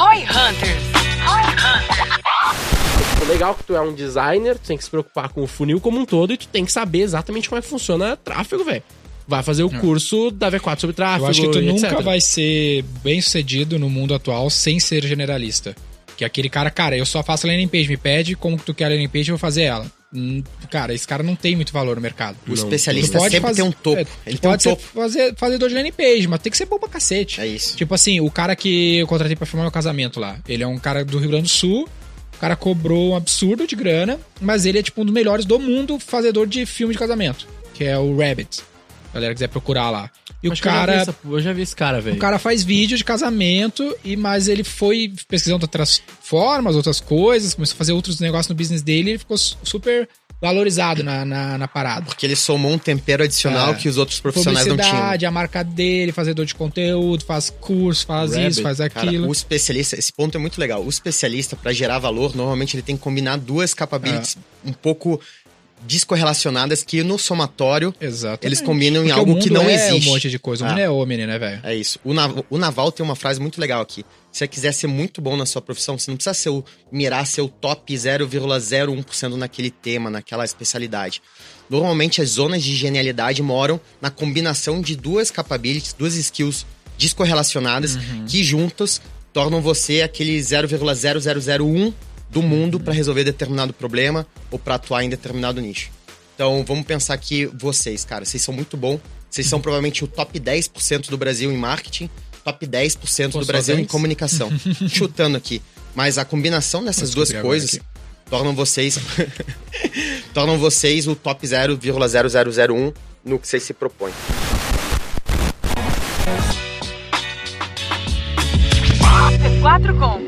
Roy Hunters. Roy Hunters. O legal é que tu é um designer, tu tem que se preocupar com o funil como um todo e tu tem que saber exatamente como é que funciona tráfego, velho. Vai fazer o curso da V4 sobre tráfego. Eu acho que tu e nunca etc. vai ser bem sucedido no mundo atual sem ser generalista. Que é aquele cara, cara, eu só faço landing page, me pede como que tu quer a landing page, eu vou fazer ela. Hum, Cara, esse cara não tem muito valor no mercado. O especialista Tu pode sempre fazer- tem um topo. é, Ele um pode ser topo. fazer, fazedor de landing page, mas tem que ser bom pra cacete. É isso. Tipo assim, o cara que eu contratei pra filmar meu casamento lá, ele é um cara do Rio Grande do Sul, o cara cobrou um absurdo de grana, mas ele é tipo um dos melhores do mundo fazedor de filme de casamento, que é o Rabbit. Se a galera quiser procurar lá. E Acho o que eu já vi cara, essa- Eu já vi esse cara, velho. o cara faz vídeo de casamento, e mas ele foi pesquisando outras formas, outras coisas, começou a fazer outros negócios no business dele e ele ficou su- super valorizado na, na, na parada. Porque ele somou um tempero adicional É. que os outros profissionais não tinham. Publicidade, a marca dele, fazedor de conteúdo, faz curso, faz Rabbit. isso, faz Cara, aquilo. o especialista, esse ponto é muito legal. O especialista, pra gerar valor, normalmente ele tem que combinar duas capabilities É. um pouco descorrelacionadas que no somatório Exatamente. eles combinam em Porque algo que mundo não é existe. um monte de coisa. O mundo Ah. é homem, né, velho? É isso. O, Nav- o Naval tem uma frase muito legal aqui. Se você quiser ser muito bom na sua profissão, você não precisa ser o, mirar ser o top 0,01% naquele tema, naquela especialidade. Normalmente as zonas de genialidade moram na combinação de duas capabilities, duas skills descorrelacionadas que juntas tornam você aquele 0,0001 do mundo para resolver determinado problema ou para atuar em determinado nicho. Então, vamos pensar que vocês, cara, vocês são muito bons. Vocês são provavelmente o top 10% do Brasil em marketing, top 10% Pô, do Brasil em 10? comunicação. Chutando aqui. Mas a combinação dessas Vou duas coisas tornam vocês tornam vocês o top 0,0001 no que vocês se propõem. C4 Company.